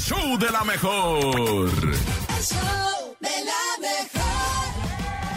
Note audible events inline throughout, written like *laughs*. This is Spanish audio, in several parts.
show de la mejor.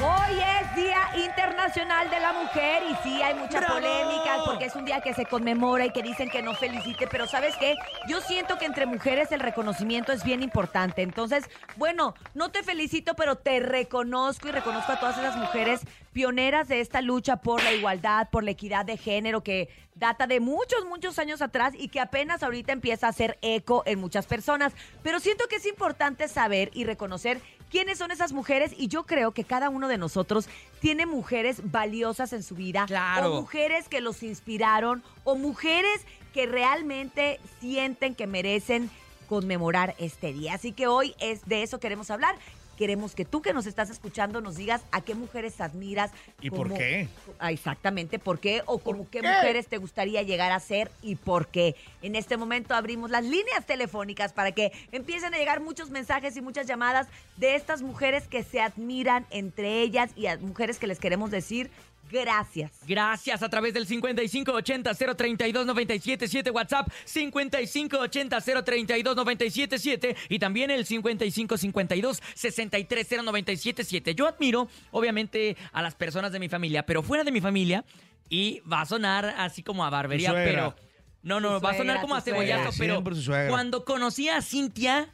Hoy es Día Internacional de la Mujer y sí, hay mucha ¡Bravo! polémica porque es un día que se conmemora y que dicen que no felicite, pero ¿sabes qué? Yo siento que entre mujeres el reconocimiento es bien importante. Entonces, bueno, no te felicito, pero te reconozco y reconozco a todas esas mujeres pioneras de esta lucha por la igualdad, por la equidad de género que data de muchos, muchos años atrás y que apenas ahorita empieza a hacer eco en muchas personas. Pero siento que es importante saber y reconocer quiénes son esas mujeres y yo creo que cada uno de nosotros tiene mujeres valiosas en su vida Claro. o mujeres que los inspiraron o mujeres que realmente sienten que merecen conmemorar este día. Así que hoy es de eso queremos hablar. Queremos que tú que nos estás escuchando nos digas a qué mujeres admiras. ¿Y por qué? Ah, Exactamente, ¿por qué? O como qué, qué? mujeres te gustaría llegar a ser y por qué. En este momento abrimos las líneas telefónicas para que empiecen a llegar muchos mensajes y muchas llamadas de estas mujeres que se admiran entre ellas y a mujeres que les queremos decir gracias. Gracias a través del 5580-032-977 WhatsApp, 5580-032-977 y también el 5552-630977. Yo admiro, obviamente, a las personas de mi familia, pero fuera de mi familia, y va a sonar así como a barbería, suegra. pero... No, no, Tu va a sonar suegra, como a suegra. cebollazo, pero suegra. cuando conocí a Cintia,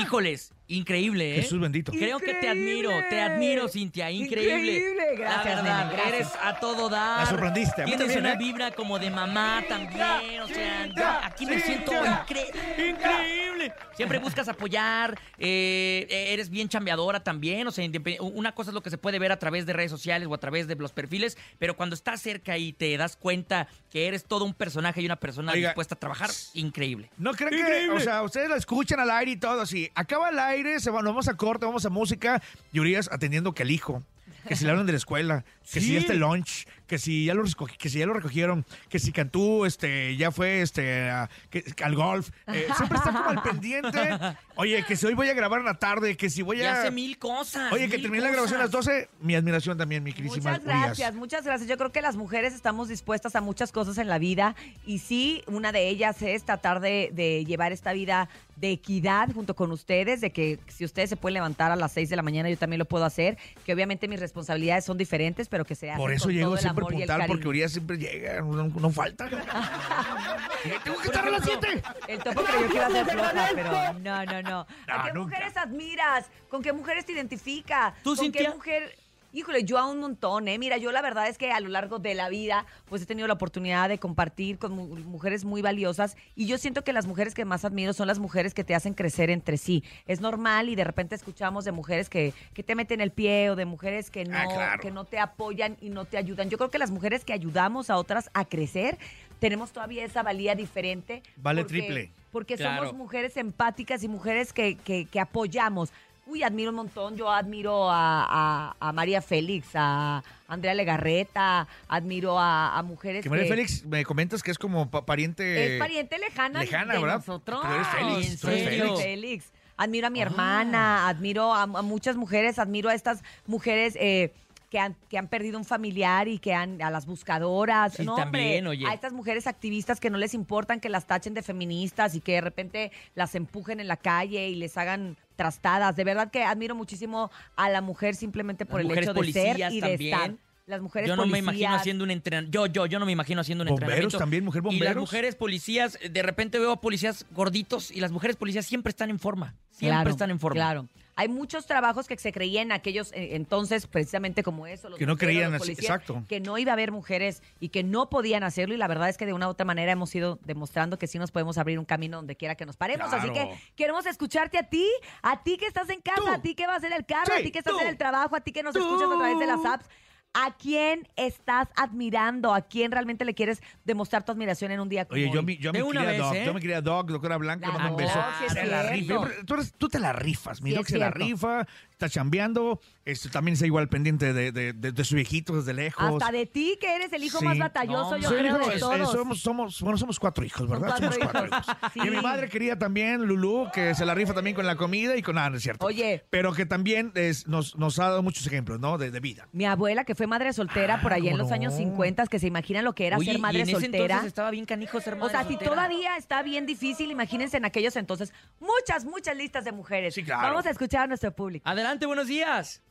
híjoles, increíble, ¿eh? Jesús bendito. Creo que te admiro, te admiro, Cintia, increíble. Increíble, gracias, La verdad, nena, gracias. eres a todo dar. La sorprendiste, Tienes también, una ¿eh? vibra como de mamá también, o sea, Cintia, aquí me siento Cintia, incre- increíble. Siempre buscas apoyar, eh, eres bien chambeadora también, o sea, una cosa es lo que se puede ver a través de redes sociales o a través de los perfiles, pero cuando estás cerca y te das cuenta que eres todo un personaje y una persona Oiga. dispuesta a trabajar, increíble. No creen que, Increíble. o sea, ustedes la escuchan al aire y todo así. Acaba el aire, se va, nos vamos a corte, vamos a música y Urias atendiendo que el hijo, que si le hablan de la escuela, que si Sí. ya está el lunch, que si ya lo recogi- que si ya lo recogieron, que si Cantú este ya fue este a- que- al golf, Eh, siempre está como al pendiente. Oye, que si hoy voy a grabar en la tarde, que si voy Y a hace mil cosas. Oye, que mil termine la grabación a las cosas. 12, mi admiración también, mi queridísima Muchas Urias. gracias, muchas gracias. Yo creo que las mujeres estamos dispuestas a muchas cosas en la vida y sí, una de ellas es tratar de, de llevar esta vida de equidad junto con ustedes, de que si ustedes se pueden levantar a las 6 de la mañana, yo también lo puedo hacer, que obviamente mis responsabilidades son diferentes, pero que se hacen Por eso con llego todo el siempre amor puntual, porque. Urias siempre llega, no, no falta. *laughs* Tengo que estar a las 7. El topo creyó que iba a ser floja, pero no, no, no. ¿A qué nunca. mujeres admiras? ¿Con qué mujeres te identifica? ¿Tú, ¿Con Cintia? qué mujer? Híjole, yo a un montón, ¿eh? Mira, yo la verdad es que a lo largo de la vida, pues he tenido la oportunidad de compartir con mu- mujeres muy valiosas y yo siento que las mujeres que más admiro son las mujeres que te hacen crecer entre sí. Es normal y de repente escuchamos de mujeres que, que te meten el pie o de mujeres que no, Ah, claro. que no te apoyan y no te ayudan. Yo creo que las mujeres que ayudamos a otras a crecer, tenemos todavía esa valía diferente. Vale porque- triple. Porque Claro. somos mujeres empáticas y mujeres que, que- que apoyamos. Uy, admiro un montón. Yo admiro a, a- a María Félix, a Andrea Legarreta, admiro a, a mujeres Que María que... Félix, me comentas que es como pa- pariente. Es pariente lejana, lejana, de ¿verdad? nosotros. Pero eres Félix, ¿en tú eres? Félix. Félix. Admiro a mi hermana, admiro a, a muchas mujeres, admiro a estas mujeres eh, que, han, que han perdido un familiar y que han, a las buscadoras. Sí, no, también, hombre, oye. A estas mujeres activistas que no les importan que las tachen de feministas y que de repente las empujen en la calle y les hagan trastadas. De verdad que admiro muchísimo a la mujer simplemente por Las el hecho de ser y de también. estar. Las mujeres Yo no me imagino haciendo un entrenamiento. Yo, yo, yo no me imagino haciendo un Bomberos entrenamiento. también, mujer Y las bomberos. mujeres policías, de repente veo a policías gorditos y las mujeres policías siempre están en forma. Siempre Claro, están en forma. Claro. Hay muchos trabajos que se creían aquellos eh, entonces, precisamente como eso. los Que no bomberos, creían los así, policías, exacto. Que no iba a haber mujeres y que no podían hacerlo. Y la verdad es que de una u otra manera hemos ido demostrando que sí nos podemos abrir un camino donde quiera que nos paremos. Así que queremos escucharte a ti, a ti que estás en casa, Tú. a ti que vas en el carro, Sí, a ti que estás tú. en el trabajo, a ti que nos escuchas a través de las apps. ¿A quién estás admirando? ¿A quién realmente le quieres demostrar tu admiración en un día como Oye, yo, hoy? mi, yo De una querida vez, Doc, ¿eh? yo mi querida Doc, doctora Blanca, La le mando un beso. sí es Te la cierto. rifa. Tú, eres- tú te la rifas, mi Sí Doc es se la cierto. rifa, está chambeando, este, también está igual pendiente de, de- de- de su viejito desde lejos. Hasta de ti, que eres el hijo Sí. más batalloso, No, yo Soy el creo, hijo- de es- todos. somos, somos, bueno, somos cuatro hijos, ¿verdad? cuatro somos cuatro hijos. hijos. Sí. *laughs* Y mi madre quería también, Lulú, que se la rifa también con la comida y con nada, no es cierto. Oye. Pero que también es- nos, nos ha dado muchos ejemplos, ¿no? De, de vida. Mi abuela, que fue madre soltera por allá en ¿cómo los años no? 50, que se imaginan lo que era Oye, ser madre y en ese soltera. entonces estaba bien canijo ser O madre sea, si todavía está bien difícil, imagínense en aquellos entonces. Muchas, muchas listas de mujeres. Sí, claro. Vamos a escuchar a nuestro público. Adelante, buenos días.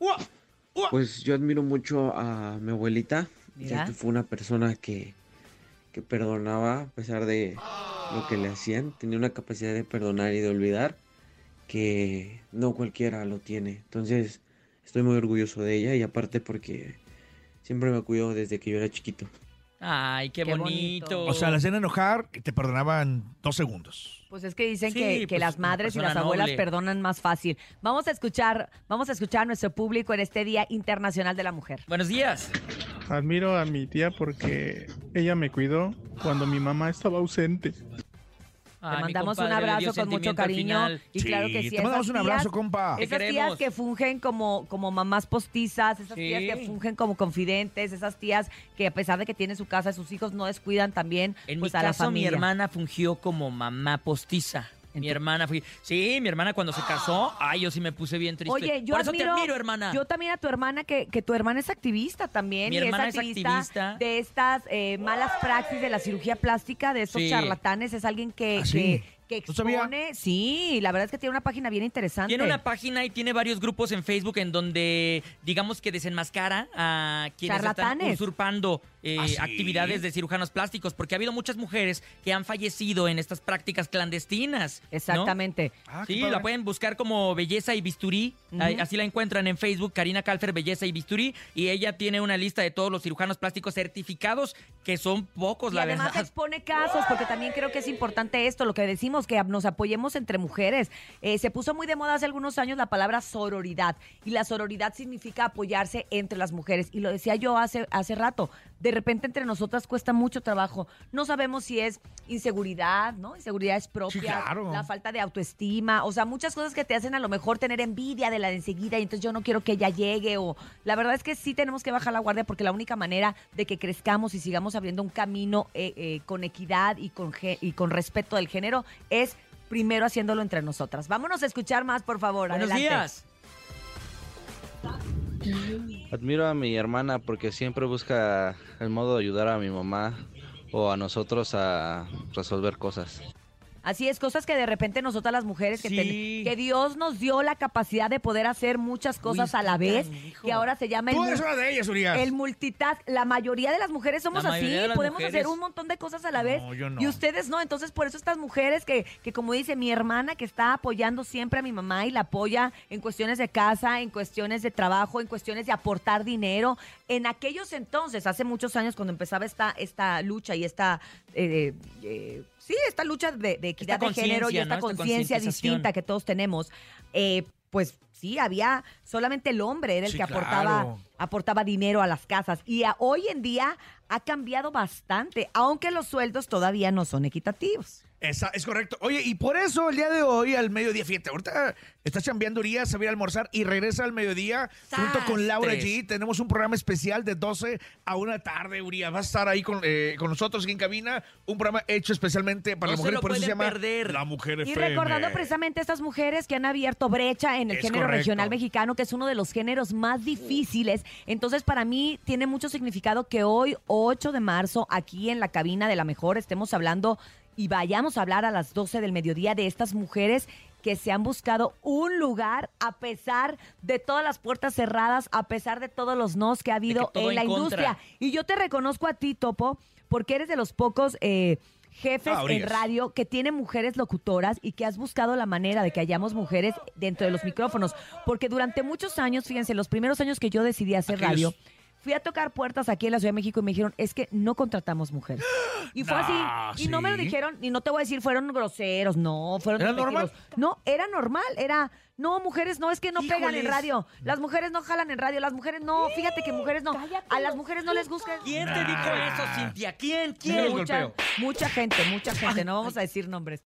Pues yo admiro mucho a mi abuelita, ya que fue una persona que, que perdonaba a pesar de lo que le hacían, tenía una capacidad de perdonar y de olvidar que no cualquiera lo tiene. Entonces estoy muy orgulloso de ella y aparte porque siempre me cuidó desde que yo era chiquito. Ay, qué, Qué bonito. bonito. O sea, la hacían enojar y te perdonaban dos segundos. Pues es que dicen Sí, que, que pues, las madres y las abuelas noble. perdonan más fácil. Vamos a escuchar, vamos a escuchar a nuestro público en este Día Internacional de la Mujer. Buenos días. Admiro a mi tía porque ella me cuidó cuando mi mamá estaba ausente. Ay, Te mi mandamos un abrazo con mucho cariño. Y claro que sí, Te mandamos esas un abrazo, tías- compa. Esas tías que fungen como, como mamás postizas, esas tías que fungen como confidentes, esas tías que a pesar de que tienen su casa, sus hijos no descuidan también En pues, mi a la caso, mi familia. hermana fungió como mamá postiza. ¿En Mi hermana fui. Sí, mi hermana cuando se casó, ay, yo sí me puse bien triste. Oye, yo Por eso admiro, te admiro, hermana. Yo también a tu hermana, que, que tu hermana es activista también. Mi y hermana es es activista, activista. de estas eh, malas praxis de la cirugía plástica, de estos Sí. charlatanes. Es alguien que, ¿Ah, sí? que, que No sabía. expone. Sí, la verdad es que tiene una página bien interesante. Tiene una página y tiene varios grupos en Facebook en donde, digamos que desenmascara a quienes están usurpando eh, ¿Ah, sí? actividades de cirujanos plásticos, porque ha habido muchas mujeres que han fallecido en estas prácticas clandestinas. ¿no? Exactamente. Ah, qué Sí, la pueden buscar como Belleza y Bisturí. Así la encuentran en Facebook, Karina Calfer, Belleza y Bisturí. Y ella tiene una lista de todos los cirujanos plásticos certificados, que son pocos, Y la además verdad. expone casos, porque también creo que es importante esto, lo que decimos, que nos apoyemos entre mujeres. Eh, se puso muy de moda hace algunos años la palabra sororidad, y la sororidad significa apoyarse entre las mujeres. Y lo decía yo hace, hace rato, de repente entre nosotras cuesta mucho trabajo. No sabemos si es inseguridad, ¿no? Inseguridades propias, claro. la falta de autoestima, o sea, muchas cosas que te hacen a lo mejor tener envidia de la de enseguida, y entonces yo no quiero que ella llegue, o la verdad es que sí tenemos que bajar la guardia porque la única manera de que crezcamos y sigamos abriendo un camino eh, eh, con equidad y con, y con respeto del género es primero haciéndolo entre nosotras. Vámonos a escuchar más, por favor. Buenos Adelante. días. Admiro a mi hermana porque siempre busca el modo de ayudar a mi mamá o a nosotros a resolver cosas. Así es, cosas que de repente nosotras las mujeres, que, que Dios nos dio la capacidad de poder hacer muchas cosas Uy, a la vez, canijo. que ahora se llama el, Tú eres una de ellas, Urias. el multitask. La mayoría de las mujeres somos La así, podemos mujeres. hacer un montón de cosas a la vez. No, yo no. Y ustedes no, entonces por eso estas mujeres que, que como dice mi hermana, que está apoyando siempre a mi mamá y la apoya en cuestiones de casa, en cuestiones de trabajo, en cuestiones de aportar dinero. En aquellos entonces, hace muchos años, cuando empezaba esta, esta lucha y esta... eh, eh, sí, esta lucha de, de equidad Esta de género y esta conciencia distinta que todos tenemos, eh, pues sí, había solamente el hombre era el Sí, que aportaba, claro. aportaba dinero a las casas. Y a- hoy en día ha cambiado bastante, aunque los sueldos todavía no son equitativos. Esa, es correcto. Oye, y por eso el día de hoy, al mediodía, fíjate, ahorita está chambeando Urias, se va a ir a almorzar y regresa al mediodía junto con Laura. G. Tenemos un programa especial de 12 a 1 tarde, Urias. Va a estar ahí con, eh, con nosotros aquí en cabina. Un programa hecho especialmente para No la se mujer lo y por eso se llama perder. La Mujer Y FM. recordando precisamente a estas mujeres que han abierto brecha en el Es género correcto. regional mexicano, que es uno de los géneros más difíciles. Entonces, para mí tiene mucho significado que hoy, 8 de marzo, aquí en la cabina de la mejor, estemos hablando y vayamos a hablar a las 12 del mediodía de estas mujeres que se han buscado un lugar a pesar de todas las puertas cerradas, a pesar de todos los nos que ha habido en la en contra. industria. Y yo te reconozco a ti, Topo, porque eres de los pocos eh, jefes Ah, en radio que tiene mujeres locutoras y que has buscado la manera de que hayamos mujeres dentro de los micrófonos. Porque durante muchos años, fíjense, los primeros años que yo decidí hacer Aquellos- radio, fui a tocar puertas aquí en la Ciudad de México y me dijeron, es que no contratamos mujeres. Y fue Nah, así. Y no me lo dijeron, y no te voy a decir, fueron groseros, no, fueron ¿Era normal? No, era normal, era, no, mujeres no, es que no pegan en radio. Las mujeres no jalan en radio, las mujeres no, fíjate que mujeres no. A las mujeres no les gusta. ¿Quién te dijo eso, Cintia? ¿Quién? ¿Quién? Mucha, mucha gente, mucha gente, no vamos a decir nombres.